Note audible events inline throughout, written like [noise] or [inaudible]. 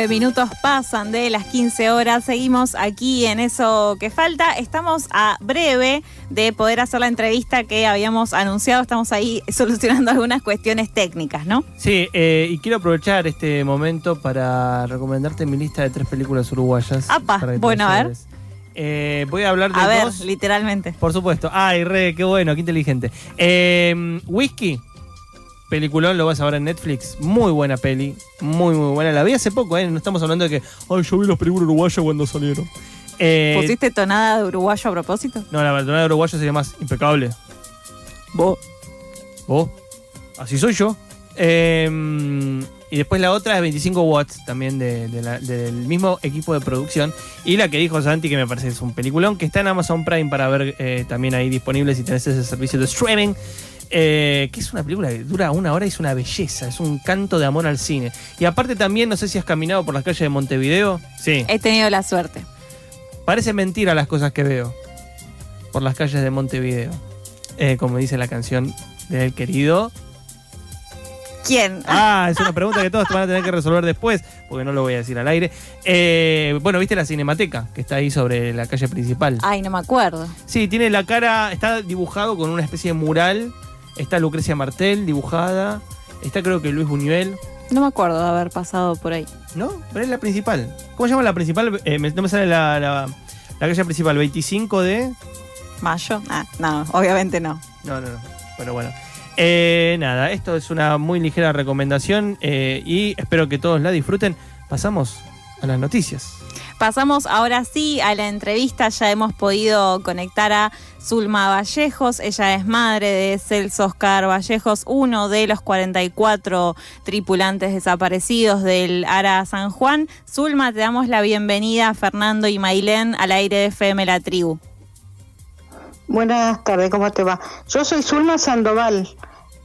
Nueve minutos pasan de las 15 horas. Seguimos aquí en eso que falta. Estamos a breve de poder hacer la entrevista que habíamos anunciado. Estamos ahí [laughs] solucionando algunas cuestiones técnicas, ¿no? Sí, eh, y quiero aprovechar este momento para recomendarte mi lista de tres películas uruguayas. Apa, bueno, a ver. Eh, voy a hablar de A ver, dos. literalmente. Por supuesto. Ay, re, qué bueno, qué inteligente. Eh, Whisky. Peliculón, lo vas a ver en Netflix. Muy buena peli. Muy, muy buena. La vi hace poco, ¿eh? No estamos hablando de que, ay, yo vi los películas uruguayas cuando salieron. Eh, ¿Pusiste tonada de uruguayo a propósito? No, la verdad de uruguayo sería más impecable. Vos. ¿Vos? Así soy yo. Eh, y después la otra es 25 watts, también de- de la- del mismo equipo de producción. Y la que dijo Santi, que me parece que es un peliculón, que está en Amazon Prime para ver eh, también ahí disponible si tenés ese servicio de streaming. Eh, que es una película que dura una hora y es una belleza, es un canto de amor al cine. Y aparte también, no sé si has caminado por las calles de Montevideo. Sí. He tenido la suerte. Parece mentira las cosas que veo por las calles de Montevideo. Eh, como dice la canción del querido ¿Quién? Ah, es una pregunta que todos te van a tener que resolver después, porque no lo voy a decir al aire. Eh, bueno, ¿viste la cinemateca que está ahí sobre la calle principal? Ay, no me acuerdo. Sí, tiene la cara, está dibujado con una especie de mural. Está Lucrecia Martel dibujada. Está creo que Luis Buñuel. No me acuerdo de haber pasado por ahí. ¿No? Pero es la principal. ¿Cómo se llama la principal? Eh, me- no me sale la, la, la calle principal. 25 de... ¿Mayo? Ah, no, obviamente no. No, no, no. Pero bueno. Eh, nada, esto es una muy ligera recomendación eh, y espero que todos la disfruten. Pasamos a las noticias. Pasamos ahora sí a la entrevista. Ya hemos podido conectar a Zulma Vallejos. Ella es madre de Celso Oscar Vallejos, uno de los 44 tripulantes desaparecidos del Ara San Juan. Zulma, te damos la bienvenida, Fernando y Mailén, al aire de FM La Tribu. Buenas tardes, ¿cómo te va? Yo soy Zulma Sandoval,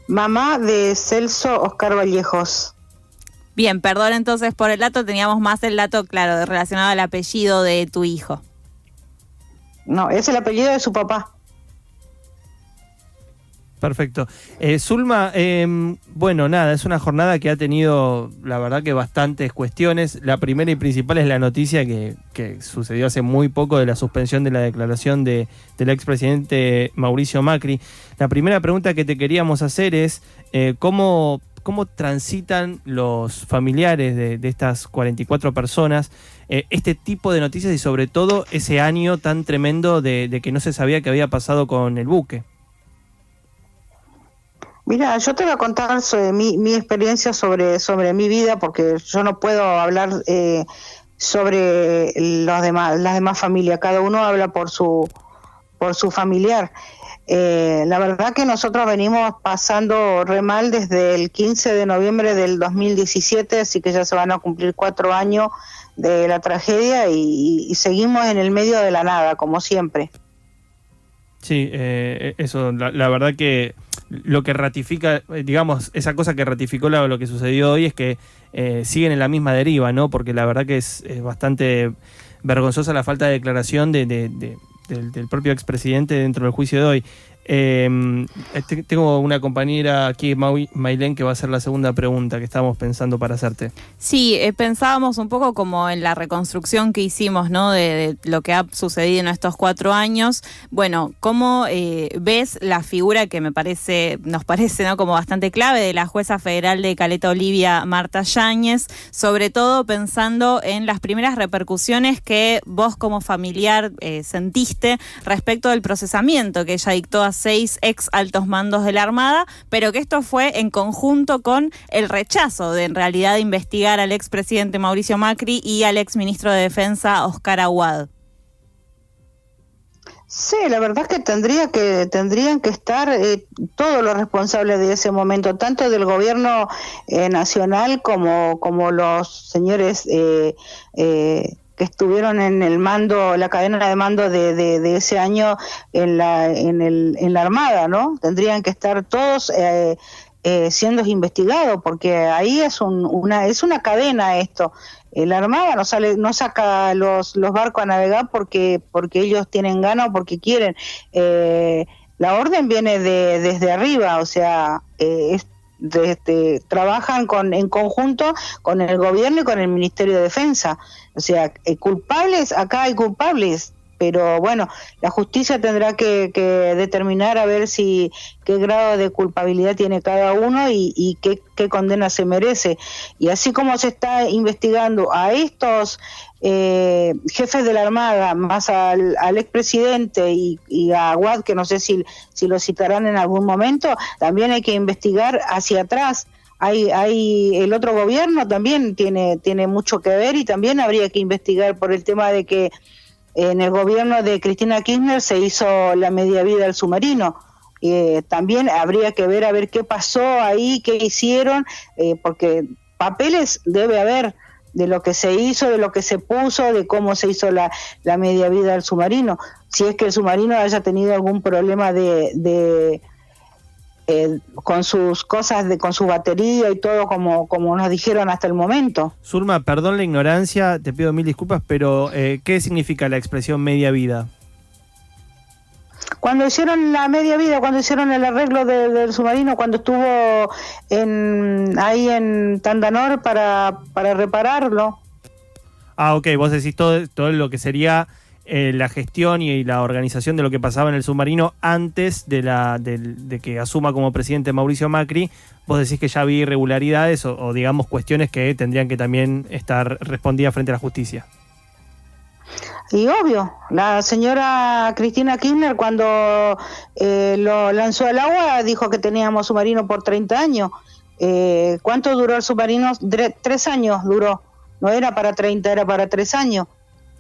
mamá de Celso Oscar Vallejos. Bien, perdón entonces por el dato. Teníamos más el dato, claro, de- relacionado al apellido de tu hijo. No, es el apellido de su papá. Perfecto. Eh, Zulma, eh, bueno, nada, es una jornada que ha tenido, la verdad que bastantes cuestiones. La primera y principal es la noticia que, que sucedió hace muy poco de la suspensión de la declaración de, del expresidente Mauricio Macri. La primera pregunta que te queríamos hacer es, eh, ¿cómo, ¿cómo transitan los familiares de, de estas 44 personas eh, este tipo de noticias y sobre todo ese año tan tremendo de, que no se sabía qué había pasado con el buque? Mira, yo te voy a contar sobre mi, mi experiencia sobre, sobre mi vida, porque yo no puedo hablar eh, sobre los demás, las demás familias. Cada uno habla por su, por su familiar. Eh, la verdad que nosotros venimos pasando re mal desde el 15 de noviembre del 2017, así que ya se van a cumplir cuatro años de la tragedia y, seguimos en el medio de la nada, como siempre. Sí, eh, eso, la, verdad que lo que ratifica, eh, digamos, esa cosa que ratificó la- lo que sucedió hoy es que eh, siguen en la misma deriva, ¿no? Porque la verdad que es, bastante vergonzosa la falta de declaración de, de- de- del, del propio expresidente dentro del juicio de hoy. Eh, te- tengo una compañera aquí, Mailén, que va a hacer la segunda pregunta que estábamos pensando para hacerte. Sí, eh, pensábamos un poco como en la reconstrucción que hicimos, ¿no? De, lo que ha sucedido en estos cuatro años. Bueno, ¿cómo eh, ves la figura que me parece, nos parece, ¿no? Como bastante clave de la jueza federal de Caleta Olivia, Marta Yáñez, sobre todo pensando en las primeras repercusiones que vos como familiar eh, sentiste respecto del procesamiento que ella dictó hace seis ex altos mandos de la Armada, pero que esto fue en conjunto con el rechazo de en realidad investigar al expresidente Mauricio Macri y al exministro de Defensa Oscar Aguad. Sí, la verdad es que tendría que tendrían que estar eh, todos los responsables de ese momento, tanto del gobierno eh, nacional como como los señores eh, que estuvieron en el mando, la cadena de mando de, de, ese año en la en, el, en la armada, ¿no? Tendrían que estar todos siendo investigados, porque ahí es un, una es una cadena esto la Armada no sale, no saca los, los barcos a navegar porque, porque ellos tienen ganas o porque quieren. Eh, la orden viene de, desde arriba, o sea, eh, trabajan con, en conjunto con el gobierno y con el Ministerio de Defensa. O sea, eh, culpables, acá hay culpables, pero bueno, la justicia tendrá que, determinar a ver si qué grado de culpabilidad tiene cada uno y, qué, condena se merece. Y así como se está investigando a estos eh, jefes de la Armada, más al, expresidente y, y, a Aguad, que no sé si, si lo citarán en algún momento, también hay que investigar hacia atrás hay, hay el otro gobierno también tiene tiene mucho que ver y también habría que investigar por el tema de que en el gobierno de Cristina Kirchner se hizo la media vida del submarino. Eh, también habría que ver a ver qué pasó ahí, qué hicieron, eh, porque papeles debe haber de lo que se hizo, de lo que se puso, de cómo se hizo la, la media vida del submarino. Si es que el submarino haya tenido algún problema de eh, con sus cosas, de, con su batería y todo como, como nos dijeron hasta el momento. Zulma, perdón la ignorancia, te pido mil disculpas, pero eh, ¿qué significa la expresión media vida? Cuando hicieron la media vida, cuando hicieron el arreglo del submarino, cuando estuvo en, ahí en Tandanor para, para repararlo. Ah, ok, vos decís todo, todo lo que sería eh, la gestión y, la organización de lo que pasaba en el submarino antes de, la, de, que asuma como presidente Mauricio Macri, vos decís que ya había irregularidades o, digamos cuestiones que tendrían que también estar respondidas frente a la justicia. Y obvio, la señora Cristina Kirchner cuando eh, lo lanzó al agua dijo que teníamos submarino por 30 años. Eh, ¿Cuánto duró el submarino? Tres años duró. No era para 30, era para tres años.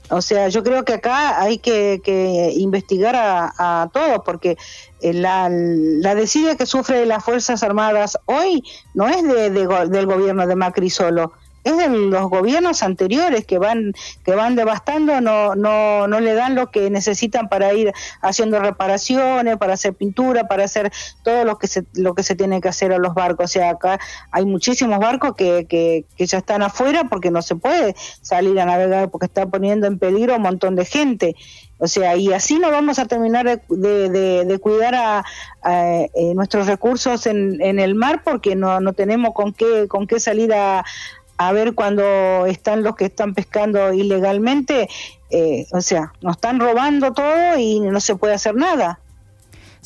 O sea, yo creo que acá hay que, investigar a, todos, porque eh, la, la desidia que sufre las Fuerzas Armadas hoy no es de, del gobierno de Macri solo, es de los gobiernos anteriores que van que van devastando no no no le dan lo que necesitan para ir haciendo reparaciones para hacer pintura para hacer todo lo que se lo que se tiene que hacer a los barcos. O sea acá hay muchísimos barcos que, que, que ya están afuera porque no se puede salir a navegar porque está poniendo en peligro un montón de gente. O sea, y así no vamos a terminar de, de, cuidar a, eh, nuestros recursos en, en, el mar porque no, no tenemos con qué, con qué salir a, a ver cuando están los que están pescando ilegalmente, eh, o sea, nos están robando todo y no se puede hacer nada.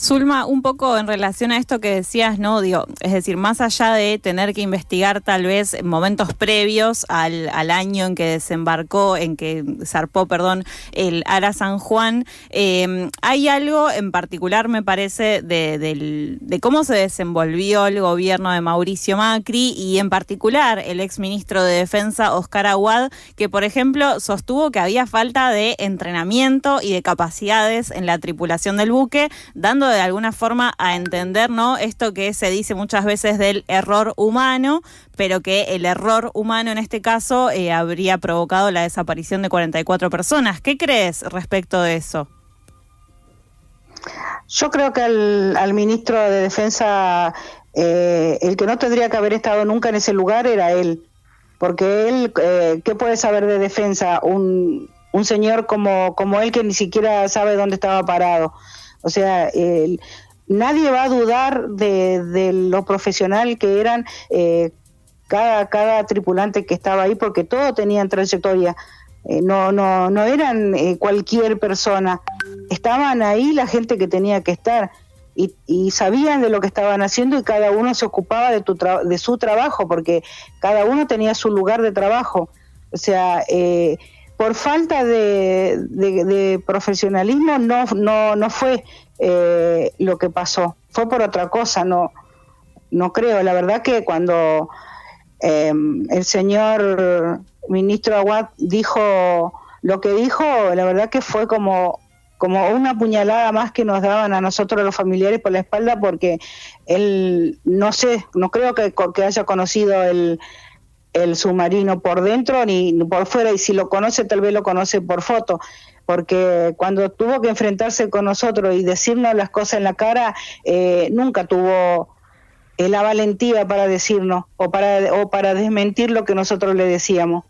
Zulma, un poco en relación a esto que decías, ¿no? Digo, es decir, más allá de tener que investigar tal vez momentos previos al, año en que desembarcó, en que zarpó, perdón, el Ara San Juan, em, hay algo en particular, me parece, de, de, cómo se desenvolvió el gobierno de Mauricio Macri y en particular el exministro de Defensa, Oscar Aguad, que por ejemplo sostuvo que había falta de entrenamiento y de capacidades en la tripulación del buque, dando de alguna forma a entender, ¿no? Esto que se dice muchas veces del error humano, pero que el error humano en este caso eh, habría provocado la desaparición de 44 personas. ¿Qué crees respecto de eso? Yo creo que al, ministro de Defensa, eh, el que no tendría que haber estado nunca en ese lugar era él, porque él, eh, ¿qué puede saber de defensa? Un, un señor como, como él que ni siquiera sabe dónde estaba parado. O sea, nadie va a dudar de, lo profesional que eran eh, cada, cada tripulante que estaba ahí, porque todos tenían trayectoria. Eh, no, no, no eran eh, cualquier persona. Estaban ahí la gente que tenía que estar. Y, sabían de lo que estaban haciendo y cada uno se ocupaba de, tu de su trabajo, porque cada uno tenía su lugar de trabajo. O sea, por falta de, de, profesionalismo no, no, no fue eh, lo que pasó, fue por otra cosa, no, no creo. La verdad que cuando eh, el señor ministro Aguad dijo lo que dijo, la verdad que fue como como una puñalada más que nos daban a nosotros los familiares por la espalda porque él no sé, no creo que, que haya conocido el, el submarino por dentro ni por fuera y si lo conoce tal vez lo conoce por foto porque cuando tuvo que enfrentarse con nosotros y decirnos las cosas en la cara eh, nunca tuvo eh, la valentía para decirnos o para o para desmentir lo que nosotros le decíamos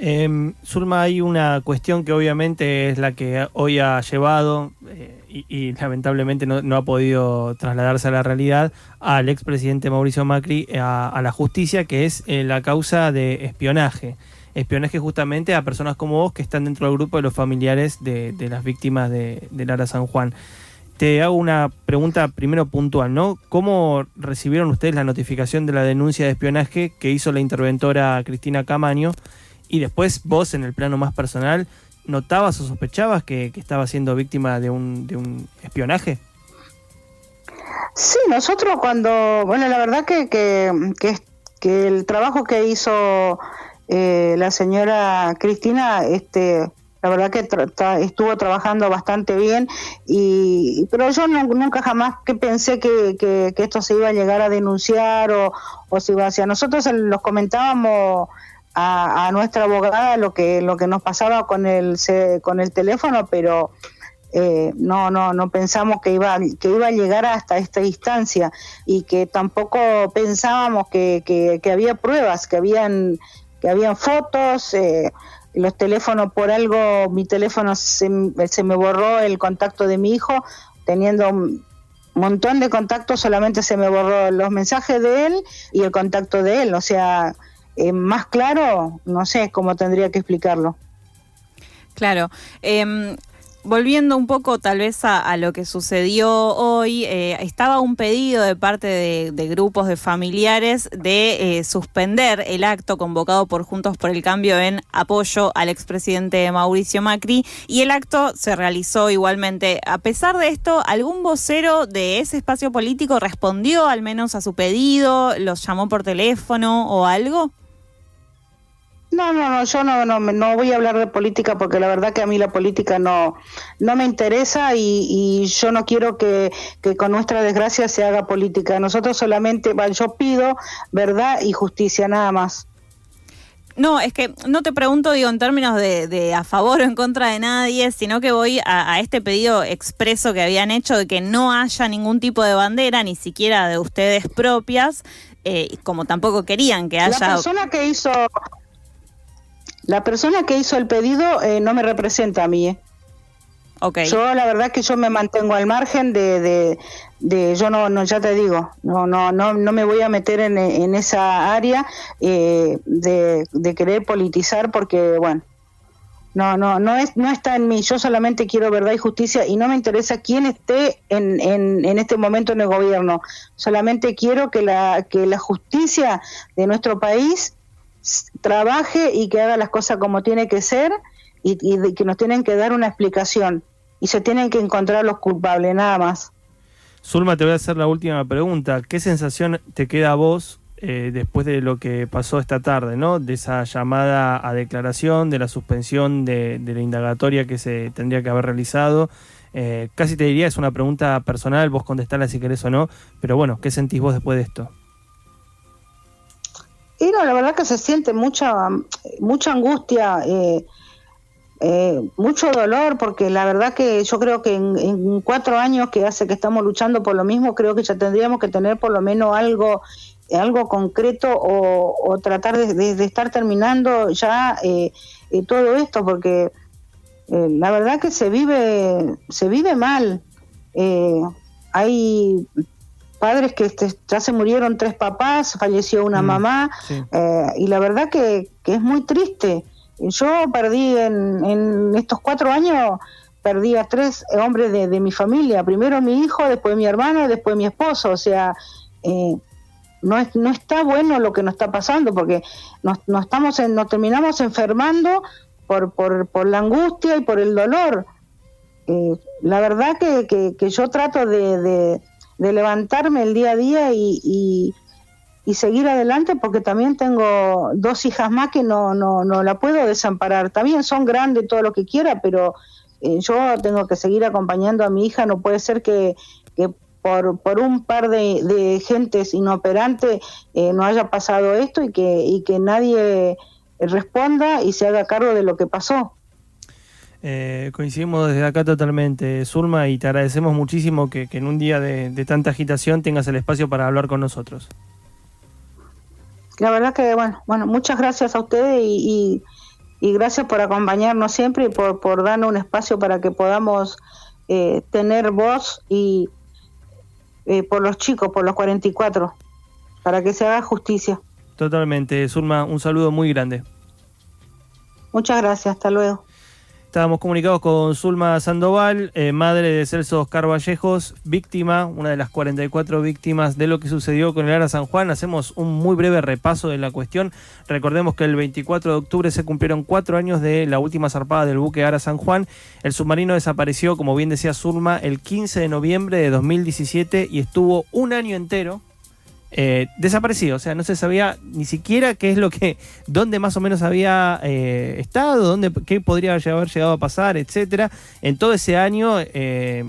eh, Zulma, hay una cuestión que obviamente es la que hoy ha llevado eh, y, lamentablemente no, ha podido trasladarse a la realidad al expresidente Mauricio Macri a, la justicia, que es eh, la causa de espionaje. Espionaje justamente a personas como vos que están dentro del grupo de los familiares de, las víctimas de, de Lara San Juan. Te hago una pregunta primero puntual, ¿no? ¿Cómo recibieron ustedes la notificación de la denuncia de espionaje que hizo la interventora Cristina Camaño? Y después vos, en el plano más personal, ¿notabas o sospechabas que, estaba siendo víctima de un, de un espionaje? Sí, nosotros cuando, bueno, la verdad que, que, que, el trabajo que hizo eh, la señora Cristina, este, la verdad que estuvo trabajando bastante bien y pero yo nunca jamás que pensé que, que, esto se iba a llegar a denunciar o, o se iba hacia nosotros los comentábamos a, nuestra abogada lo que lo que nos pasaba con el con el teléfono, pero eh, no no no pensamos que iba que iba a llegar hasta esta instancia y que tampoco pensábamos que, que, había pruebas, que habían que habían fotos. Eh, los teléfonos por algo mi teléfono se, se me borró el contacto de mi hijo teniendo un montón de contactos solamente se me borró los mensajes de él y el contacto de él o sea eh, más claro, no sé cómo tendría que explicarlo. Claro. Em, volviendo un poco tal vez a, lo que sucedió hoy, eh, estaba un pedido de parte de, grupos de familiares de eh, suspender el acto convocado por Juntos por el Cambio en apoyo al expresidente Mauricio Macri y el acto se realizó igualmente. A pesar de esto, ¿algún vocero de ese espacio político respondió al menos a su pedido, los llamó por teléfono o algo? No, no, no, yo no, no, no voy a hablar de política porque la verdad que a mí la política no, no me interesa y, yo no quiero que, con nuestra desgracia se haga política. Nosotros solamente, yo pido verdad y justicia, nada más. No, es que no te pregunto, digo, en términos de, a favor o en contra de nadie, sino que voy a, este pedido expreso que habían hecho de que no haya ningún tipo de bandera, ni siquiera de ustedes propias, eh, como tampoco querían que haya... La persona que hizo la persona que hizo el pedido eh, no me representa a mí. ¿eh? Okay. Yo la verdad que yo me mantengo al margen de, de, yo no, no, ya te digo, no, no, no, no me voy a meter en, en esa área eh, de, de, querer politizar porque, bueno, no, no, no es, no está en mí. Yo solamente quiero verdad y justicia y no me interesa quién esté en, en, en este momento en el gobierno. Solamente quiero que la, que la justicia de nuestro país trabaje y que haga las cosas como tiene que ser y, que nos tienen que dar una explicación y se tienen que encontrar los culpables, nada más. Zulma, te voy a hacer la última pregunta. ¿Qué sensación te queda a vos eh, después de lo que pasó esta tarde, ¿no? de esa llamada a declaración, de la suspensión de, la indagatoria que se tendría que haber realizado? Eh, casi te diría, es una pregunta personal, vos contestarla si querés o no, pero bueno, ¿qué sentís vos después de esto? Y la verdad que se siente mucha, mucha angustia, eh, eh, mucho dolor, porque la verdad que yo creo que en, cuatro años que hace que estamos luchando por lo mismo, creo que ya tendríamos que tener por lo menos algo algo concreto o, tratar de, estar terminando ya eh, todo esto, porque la verdad que se vive, se vive mal. hay padres que este, ya se murieron tres papás, falleció una mm, mamá, eh, y la verdad que, es muy triste. Yo perdí en, estos cuatro años, perdí a tres hombres de, mi familia, primero mi hijo, después mi hermano, después mi esposo, o sea, eh, no, es, no está bueno lo que nos está pasando porque nos, nos, estamos en, nos terminamos enfermando por, por, por la angustia y por el dolor. Eh, la verdad que, que, yo trato de, de, levantarme el día a día y, y, y, seguir adelante porque también tengo dos hijas más que no, no, no la puedo desamparar. También son grandes, todo lo que quiera, pero eh, yo tengo que seguir acompañando a mi hija. No puede ser que, que por, por un par de, de gentes inoperantes eh, no haya pasado esto y que, y que nadie responda y se haga cargo de lo que pasó. Eh, coincidimos desde acá totalmente, Zulma, y te agradecemos muchísimo que, que en un día de, de, tanta agitación tengas el espacio para hablar con nosotros. La verdad que, bueno, bueno muchas gracias a ustedes y, y, y gracias por acompañarnos siempre y por, por darnos un espacio para que podamos eh, tener voz y eh, por los chicos, por los 44, para que se haga justicia. Totalmente, Zulma, un saludo muy grande. Muchas gracias, hasta luego. Estábamos comunicados con Zulma Sandoval, eh, madre de Celso Oscar Vallejos, víctima, una de las 44 víctimas de lo que sucedió con el Ara San Juan. Hacemos un muy breve repaso de la cuestión. Recordemos que el 24 de octubre se cumplieron cuatro años de la última zarpada del buque Ara San Juan. El submarino desapareció, como bien decía Zulma, el 15 de noviembre de 2017 y estuvo un año entero eh, desaparecido, o sea, no se sabía ni siquiera qué es lo que, [laughs] dónde más o menos había eh, estado, dónde, qué podría haber llegado a pasar, etcétera. En todo ese año, eh,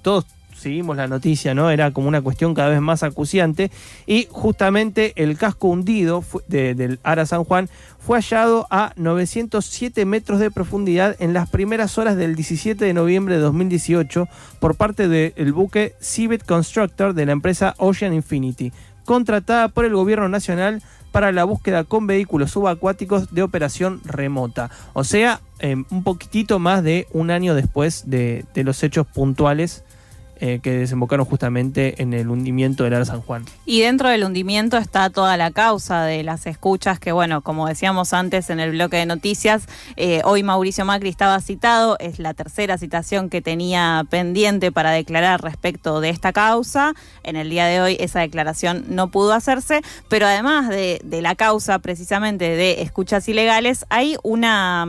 todos seguimos la noticia, ¿no? Era como una cuestión cada vez más acuciante. Y justamente el casco hundido de, del Ara San Juan fue hallado a 907 metros de profundidad en las primeras horas del 17 de noviembre de 2018 por parte del buque Civit Constructor de la empresa Ocean Infinity contratada por el gobierno nacional para la búsqueda con vehículos subacuáticos de operación remota. O sea, eh, un poquitito más de un año después de, de los hechos puntuales eh, que desembocaron justamente en el hundimiento del Ara San Juan. Y dentro del hundimiento está toda la causa de las escuchas que, bueno, como decíamos antes en el bloque de noticias, eh, hoy Mauricio Macri estaba citado, es la tercera citación que tenía pendiente para declarar respecto de esta causa. En el día de hoy esa declaración no pudo hacerse, pero además de, de la causa precisamente de escuchas ilegales, hay una...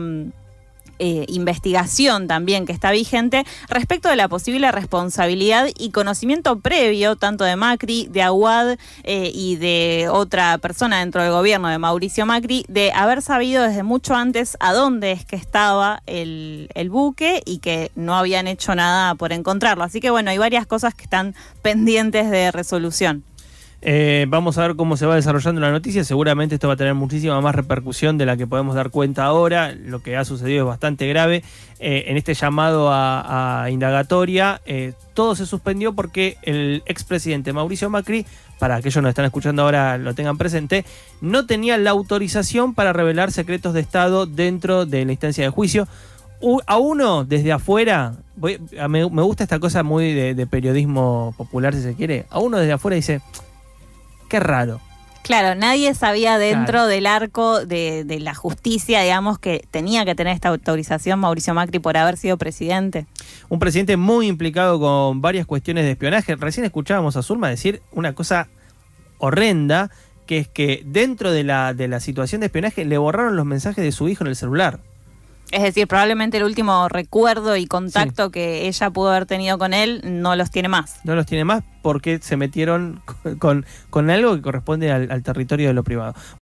Eh, investigación también que está vigente respecto de la posible responsabilidad y conocimiento previo tanto de Macri, de Aguad eh, y de otra persona dentro del gobierno de Mauricio Macri de haber sabido desde mucho antes a dónde es que estaba el, el buque y que no habían hecho nada por encontrarlo. Así que bueno, hay varias cosas que están pendientes de resolución. Eh, vamos a ver cómo se va desarrollando la noticia. Seguramente esto va a tener muchísima más repercusión de la que podemos dar cuenta ahora. Lo que ha sucedido es bastante grave. Eh, en este llamado a, indagatoria, eh, todo se suspendió porque el expresidente Mauricio Macri, para aquellos que nos están escuchando ahora lo tengan presente, no tenía la autorización para revelar secretos de Estado dentro de la instancia de juicio. a uno desde afuera, me, gusta esta cosa muy de periodismo popular si se quiere, a uno desde afuera dice qué raro. Claro, nadie sabía dentro claro. del arco de, de, la justicia, digamos, que tenía que tener esta autorización Mauricio Macri por haber sido presidente. Un presidente muy implicado con varias cuestiones de espionaje. Recién escuchábamos a Zulma decir una cosa horrenda, que es que dentro de la, de la situación de espionaje le borraron los mensajes de su hijo en el celular. Es decir, probablemente el último recuerdo y contacto sí. que ella pudo haber tenido con él no los tiene más. No los tiene más porque se metieron con, con algo que corresponde al, al territorio de lo privado.